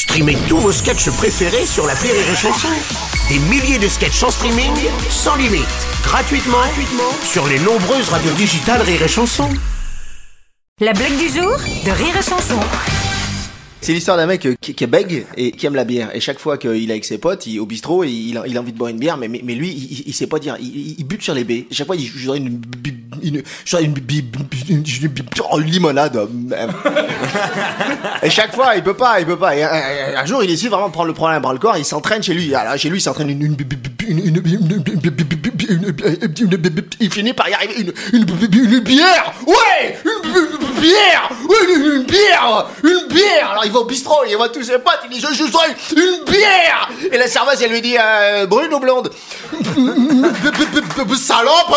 Streamez tous vos sketchs préférés sur la Rire et Chanson. Des milliers de sketchs en streaming, sans limite, gratuitement, gratuitement sur les nombreuses radios digitales Rire et Chanson. La blague du jour de Rire et Chanson. C'est l'histoire d'un mec euh, qui, qui est bègue et qui aime la bière. Et chaque fois qu'il est avec ses potes, il, au bistrot, il, il a envie de boire une bière, mais, mais, mais lui, il, il sait pas dire. Il, il- il bute sur les baies. Chaque fois, il voudrais une, une, une, une, oh, limonade. et chaque fois, il peut pas, il peut pas. Et un, un jour, il décide vraiment de prendre le problème à bras le corps. Il s'entraîne chez lui. Alors, chez lui, il s'entraîne une, il finit par y arriver une, bière. Ouais, une, bière. Une, bière, une bière. Alors il va au bistrot, il voit tous ses potes, il dit je, je voudrais une bière. Et la serveuse elle lui dit euh, brune ou blonde. Salope.